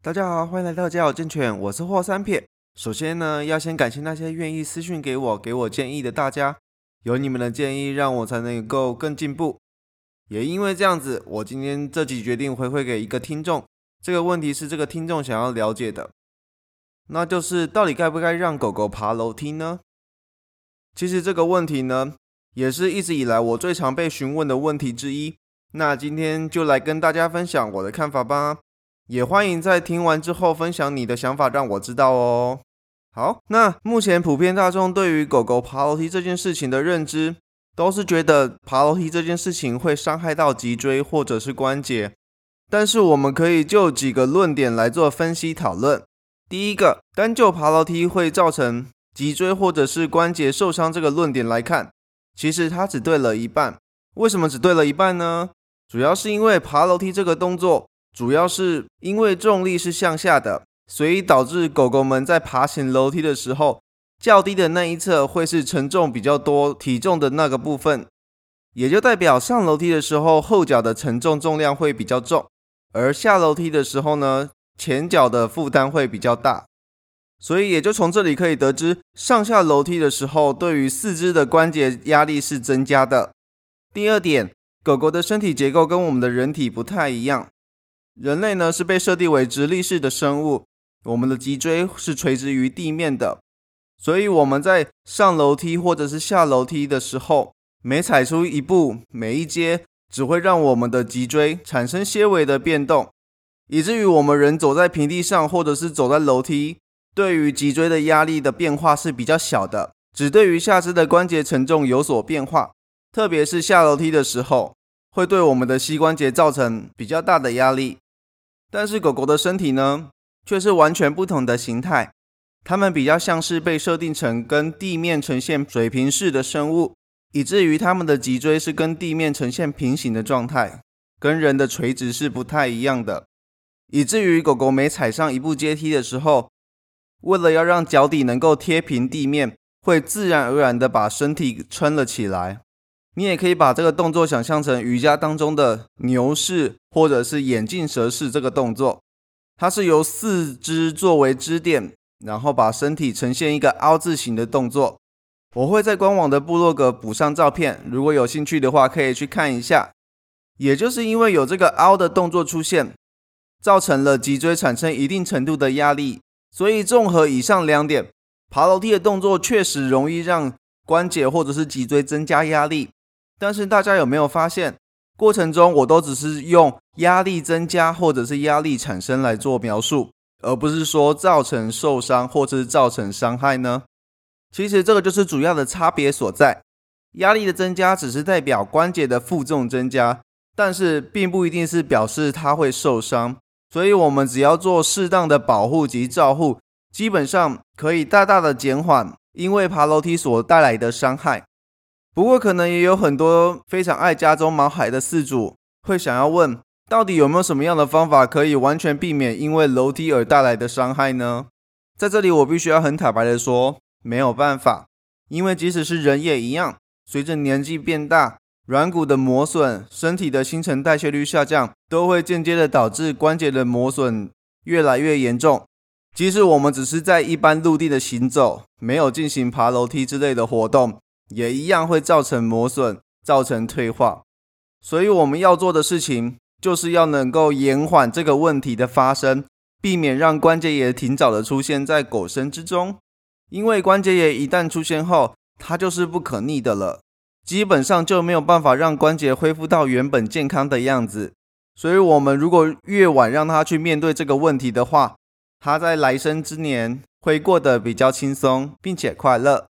大家好，欢迎来到家有健犬，我是霍三撇。首先呢，要先感谢那些愿意私讯给我、给我建议的大家，有你们的建议，让我才能够更进步。也因为这样子，我今天这集决定回馈给一个听众。这个问题是这个听众想要了解的，那就是到底该不该让狗狗爬楼梯呢？其实这个问题呢，也是一直以来我最常被询问的问题之一。那今天就来跟大家分享我的看法吧。也欢迎在听完之后分享你的想法，让我知道哦。好，那目前普遍大众对于狗狗爬楼梯这件事情的认知，都是觉得爬楼梯这件事情会伤害到脊椎或者是关节。但是我们可以就几个论点来做分析讨论。第一个，单就爬楼梯会造成脊椎或者是关节受伤这个论点来看，其实它只对了一半。为什么只对了一半呢？主要是因为爬楼梯这个动作。主要是因为重力是向下的，所以导致狗狗们在爬行楼梯的时候，较低的那一侧会是承重比较多体重的那个部分，也就代表上楼梯的时候后脚的承重重量会比较重，而下楼梯的时候呢，前脚的负担会比较大，所以也就从这里可以得知，上下楼梯的时候对于四肢的关节压力是增加的。第二点，狗狗的身体结构跟我们的人体不太一样。人类呢是被设定为直立式的生物，我们的脊椎是垂直于地面的，所以我们在上楼梯或者是下楼梯的时候，每踩出一步，每一阶只会让我们的脊椎产生些微的变动，以至于我们人走在平地上或者是走在楼梯，对于脊椎的压力的变化是比较小的，只对于下肢的关节承重有所变化，特别是下楼梯的时候，会对我们的膝关节造成比较大的压力。但是狗狗的身体呢，却是完全不同的形态。它们比较像是被设定成跟地面呈现水平式的生物，以至于它们的脊椎是跟地面呈现平行的状态，跟人的垂直是不太一样的。以至于狗狗每踩上一步阶梯的时候，为了要让脚底能够贴平地面，会自然而然的把身体撑了起来。你也可以把这个动作想象成瑜伽当中的牛式或者是眼镜蛇式这个动作，它是由四肢作为支点，然后把身体呈现一个凹字形的动作。我会在官网的部落格补上照片，如果有兴趣的话可以去看一下。也就是因为有这个凹的动作出现，造成了脊椎产生一定程度的压力，所以综合以上两点，爬楼梯的动作确实容易让关节或者是脊椎增加压力。但是大家有没有发现，过程中我都只是用压力增加或者是压力产生来做描述，而不是说造成受伤或者是造成伤害呢？其实这个就是主要的差别所在。压力的增加只是代表关节的负重增加，但是并不一定是表示它会受伤。所以，我们只要做适当的保护及照护，基本上可以大大的减缓因为爬楼梯所带来的伤害。不过，可能也有很多非常爱家中毛孩的饲主会想要问，到底有没有什么样的方法可以完全避免因为楼梯而带来的伤害呢？在这里，我必须要很坦白的说，没有办法，因为即使是人也一样，随着年纪变大，软骨的磨损、身体的新陈代谢率下降，都会间接的导致关节的磨损越来越严重。即使我们只是在一般陆地的行走，没有进行爬楼梯之类的活动。也一样会造成磨损，造成退化，所以我们要做的事情，就是要能够延缓这个问题的发生，避免让关节炎挺早的出现在狗身之中。因为关节炎一旦出现后，它就是不可逆的了，基本上就没有办法让关节恢复到原本健康的样子。所以，我们如果越晚让它去面对这个问题的话，它在来生之年会过得比较轻松，并且快乐。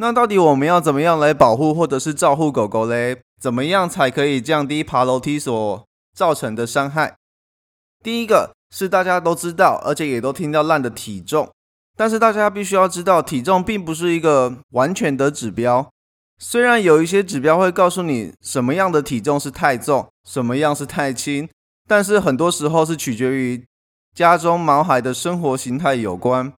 那到底我们要怎么样来保护或者是照顾狗狗嘞？怎么样才可以降低爬楼梯所造成的伤害？第一个是大家都知道，而且也都听到烂的体重。但是大家必须要知道，体重并不是一个完全的指标。虽然有一些指标会告诉你什么样的体重是太重，什么样是太轻，但是很多时候是取决于家中毛孩的生活形态有关。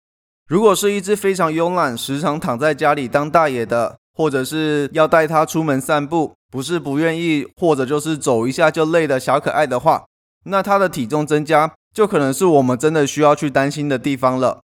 如果是一只非常慵懒、时常躺在家里当大爷的，或者是要带它出门散步，不是不愿意，或者就是走一下就累的小可爱的话，那它的体重增加就可能是我们真的需要去担心的地方了。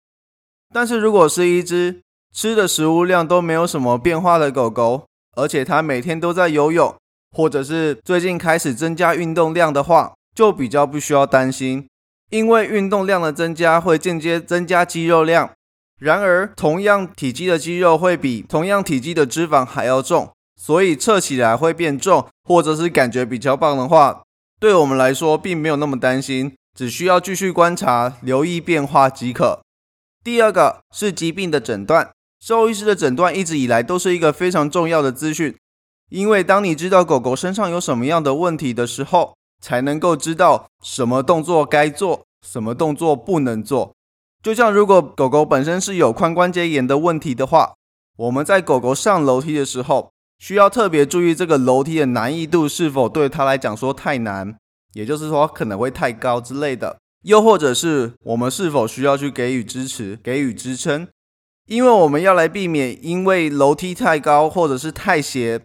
但是如果是一只吃的食物量都没有什么变化的狗狗，而且它每天都在游泳，或者是最近开始增加运动量的话，就比较不需要担心，因为运动量的增加会间接增加肌肉量。然而，同样体积的肌肉会比同样体积的脂肪还要重，所以测起来会变重，或者是感觉比较棒的话，对我们来说并没有那么担心，只需要继续观察、留意变化即可。第二个是疾病的诊断，兽医师的诊断一直以来都是一个非常重要的资讯，因为当你知道狗狗身上有什么样的问题的时候，才能够知道什么动作该做，什么动作不能做。就像如果狗狗本身是有髋关节炎的问题的话，我们在狗狗上楼梯的时候，需要特别注意这个楼梯的难易度是否对它来讲说太难，也就是说可能会太高之类的，又或者是我们是否需要去给予支持、给予支撑，因为我们要来避免因为楼梯太高或者是太斜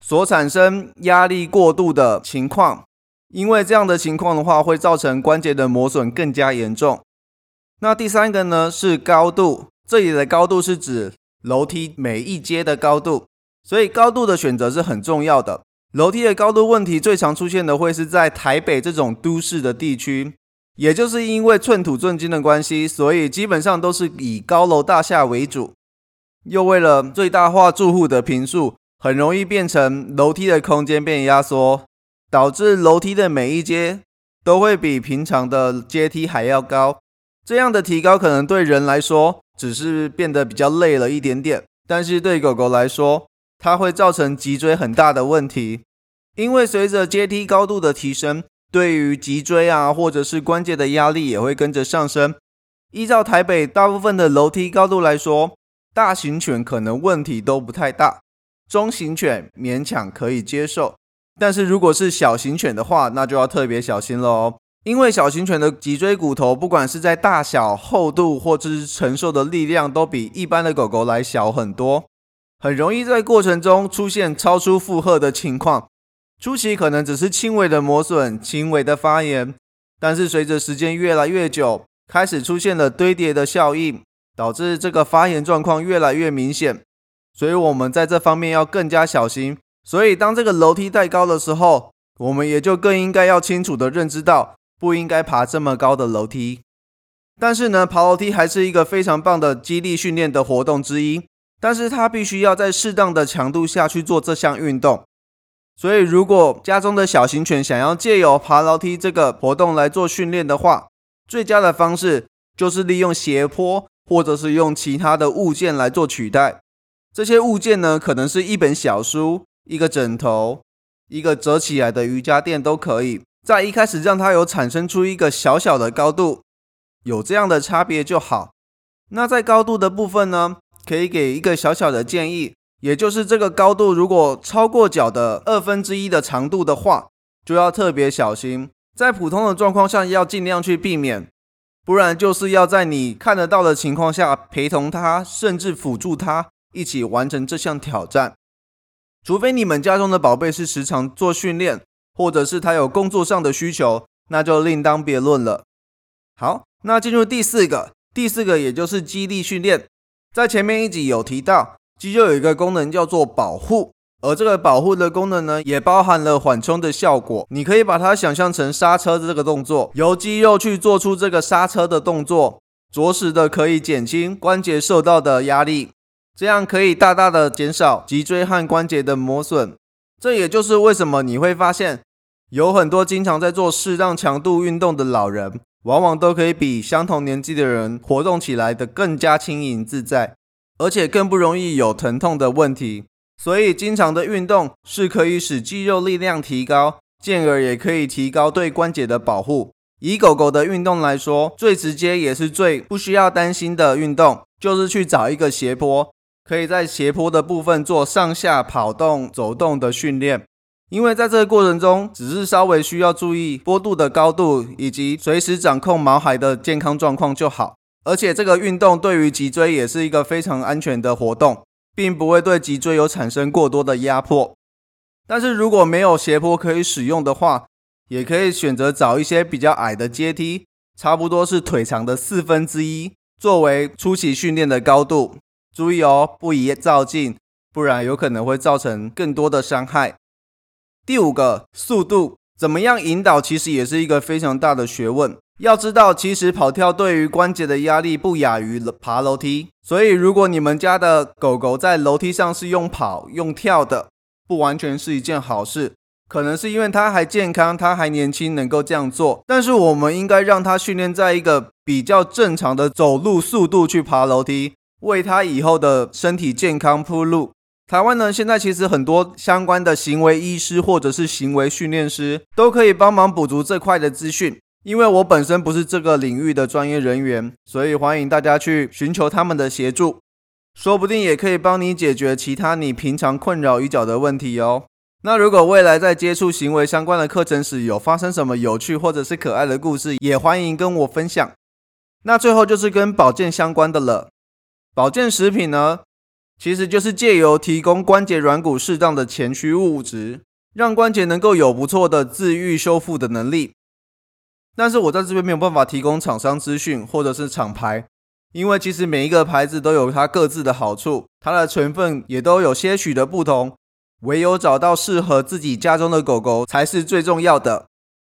所产生压力过度的情况，因为这样的情况的话，会造成关节的磨损更加严重。那第三个呢是高度，这里的高度是指楼梯每一阶的高度，所以高度的选择是很重要的。楼梯的高度问题最常出现的会是在台北这种都市的地区，也就是因为寸土寸金的关系，所以基本上都是以高楼大厦为主，又为了最大化住户的平数，很容易变成楼梯的空间变压缩，导致楼梯的每一阶都会比平常的阶梯还要高。这样的提高可能对人来说只是变得比较累了一点点，但是对狗狗来说，它会造成脊椎很大的问题。因为随着阶梯高度的提升，对于脊椎啊或者是关节的压力也会跟着上升。依照台北大部分的楼梯高度来说，大型犬可能问题都不太大，中型犬勉强可以接受，但是如果是小型犬的话，那就要特别小心了哦。因为小型犬的脊椎骨头，不管是在大小、厚度，或者是承受的力量，都比一般的狗狗来小很多，很容易在过程中出现超出负荷的情况。初期可能只是轻微的磨损、轻微的发炎，但是随着时间越来越久，开始出现了堆叠的效应，导致这个发炎状况越来越明显。所以，我们在这方面要更加小心。所以，当这个楼梯太高的时候，我们也就更应该要清楚的认知到。不应该爬这么高的楼梯，但是呢，爬楼梯还是一个非常棒的激励训练的活动之一。但是它必须要在适当的强度下去做这项运动。所以，如果家中的小型犬想要借由爬楼梯这个活动来做训练的话，最佳的方式就是利用斜坡，或者是用其他的物件来做取代。这些物件呢，可能是一本小书、一个枕头、一个折起来的瑜伽垫都可以。在一开始让它有产生出一个小小的高度，有这样的差别就好。那在高度的部分呢，可以给一个小小的建议，也就是这个高度如果超过脚的二分之一的长度的话，就要特别小心。在普通的状况下要尽量去避免，不然就是要在你看得到的情况下陪同它，甚至辅助它一起完成这项挑战。除非你们家中的宝贝是时常做训练。或者是他有工作上的需求，那就另当别论了。好，那进入第四个，第四个也就是肌力训练。在前面一集有提到，肌肉有一个功能叫做保护，而这个保护的功能呢，也包含了缓冲的效果。你可以把它想象成刹车的这个动作，由肌肉去做出这个刹车的动作，着实的可以减轻关节受到的压力，这样可以大大的减少脊椎和关节的磨损。这也就是为什么你会发现，有很多经常在做适当强度运动的老人，往往都可以比相同年纪的人活动起来的更加轻盈自在，而且更不容易有疼痛的问题。所以，经常的运动是可以使肌肉力量提高，进而也可以提高对关节的保护。以狗狗的运动来说，最直接也是最不需要担心的运动，就是去找一个斜坡。可以在斜坡的部分做上下跑动、走动的训练，因为在这个过程中，只是稍微需要注意坡度的高度，以及随时掌控毛孩的健康状况就好。而且这个运动对于脊椎也是一个非常安全的活动，并不会对脊椎有产生过多的压迫。但是如果没有斜坡可以使用的话，也可以选择找一些比较矮的阶梯，差不多是腿长的四分之一，作为初期训练的高度。注意哦，不宜照镜，不然有可能会造成更多的伤害。第五个，速度怎么样引导，其实也是一个非常大的学问。要知道，其实跑跳对于关节的压力不亚于爬楼梯，所以如果你们家的狗狗在楼梯上是用跑、用跳的，不完全是一件好事。可能是因为它还健康，它还年轻，能够这样做。但是我们应该让它训练在一个比较正常的走路速度去爬楼梯，为他以后的身体健康铺路。台湾呢，现在其实很多相关的行为医师或者是行为训练师都可以帮忙补足这块的资讯。因为我本身不是这个领域的专业人员，所以欢迎大家去寻求他们的协助，说不定也可以帮你解决其他你平常困扰已久的问题哦。那如果未来在接触行为相关的课程时，有发生什么有趣或者是可爱的故事，也欢迎跟我分享。那最后就是跟保健相关的了，保健食品呢？其实就是借由提供关节软骨适当的前驱物质，让关节能够有不错的自愈修复的能力。但是我在这边没有办法提供厂商资讯或者是厂牌，因为其实每一个牌子都有它各自的好处，它的成分也都有些许的不同。唯有找到适合自己家中的狗狗才是最重要的。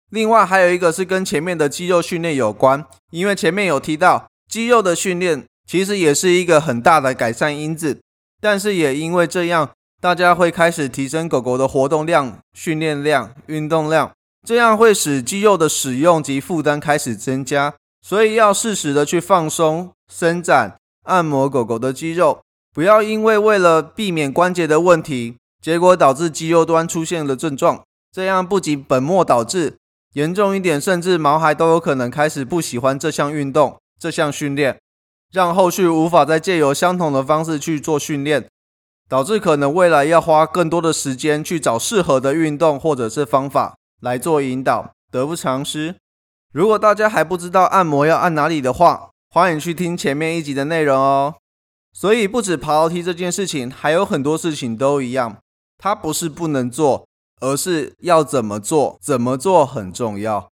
另外还有一个是跟前面的肌肉训练有关，因为前面有提到肌肉的训练其实也是一个很大的改善因子。但是也因为这样，大家会开始提升狗狗的活动量、训练量、运动量，这样会使肌肉的使用及负担开始增加。所以要适时的去放松、伸展、按摩狗狗的肌肉，不要因为为了避免关节的问题，结果导致肌肉端出现了症状。这样不仅本末倒置，严重一点，甚至毛孩都有可能开始不喜欢这项运动、这项训练。让后续无法再借由相同的方式去做训练，导致可能未来要花更多的时间去找适合的运动或者是方法来做引导，得不偿失。如果大家还不知道按摩要按哪里的话，欢迎去听前面一集的内容哦。所以不止爬楼梯这件事情，还有很多事情都一样，它不是不能做，而是要怎么做，怎么做很重要。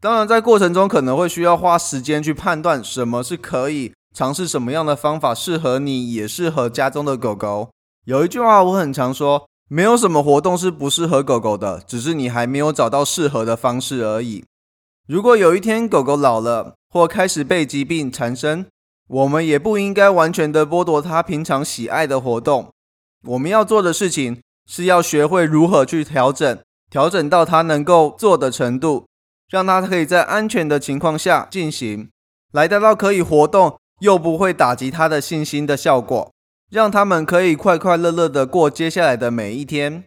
当然，在过程中可能会需要花时间去判断什么是可以。尝试什么样的方法适合你，也适合家中的狗狗。有一句话我很常说：没有什么活动是不适合狗狗的，只是你还没有找到适合的方式而已。如果有一天狗狗老了，或开始被疾病缠身，我们也不应该完全的剥夺它平常喜爱的活动。我们要做的事情是要学会如何去调整，调整到它能够做的程度，让它可以在安全的情况下进行，来达到可以活动。又不会打击他的信心的效果，让他们可以快快乐乐的过接下来的每一天。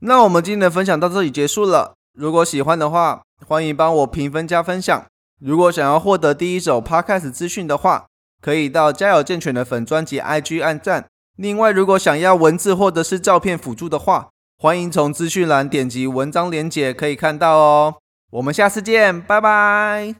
那我们今天的分享到这里结束了。如果喜欢的话，欢迎帮我评分加分享。如果想要获得第一手 Podcast 资讯的话，可以到家有健全的粉专辑 IG 按赞。另外，如果想要文字或者是照片辅助的话，欢迎从资讯栏点击文章连结可以看到哦。我们下次见，拜拜。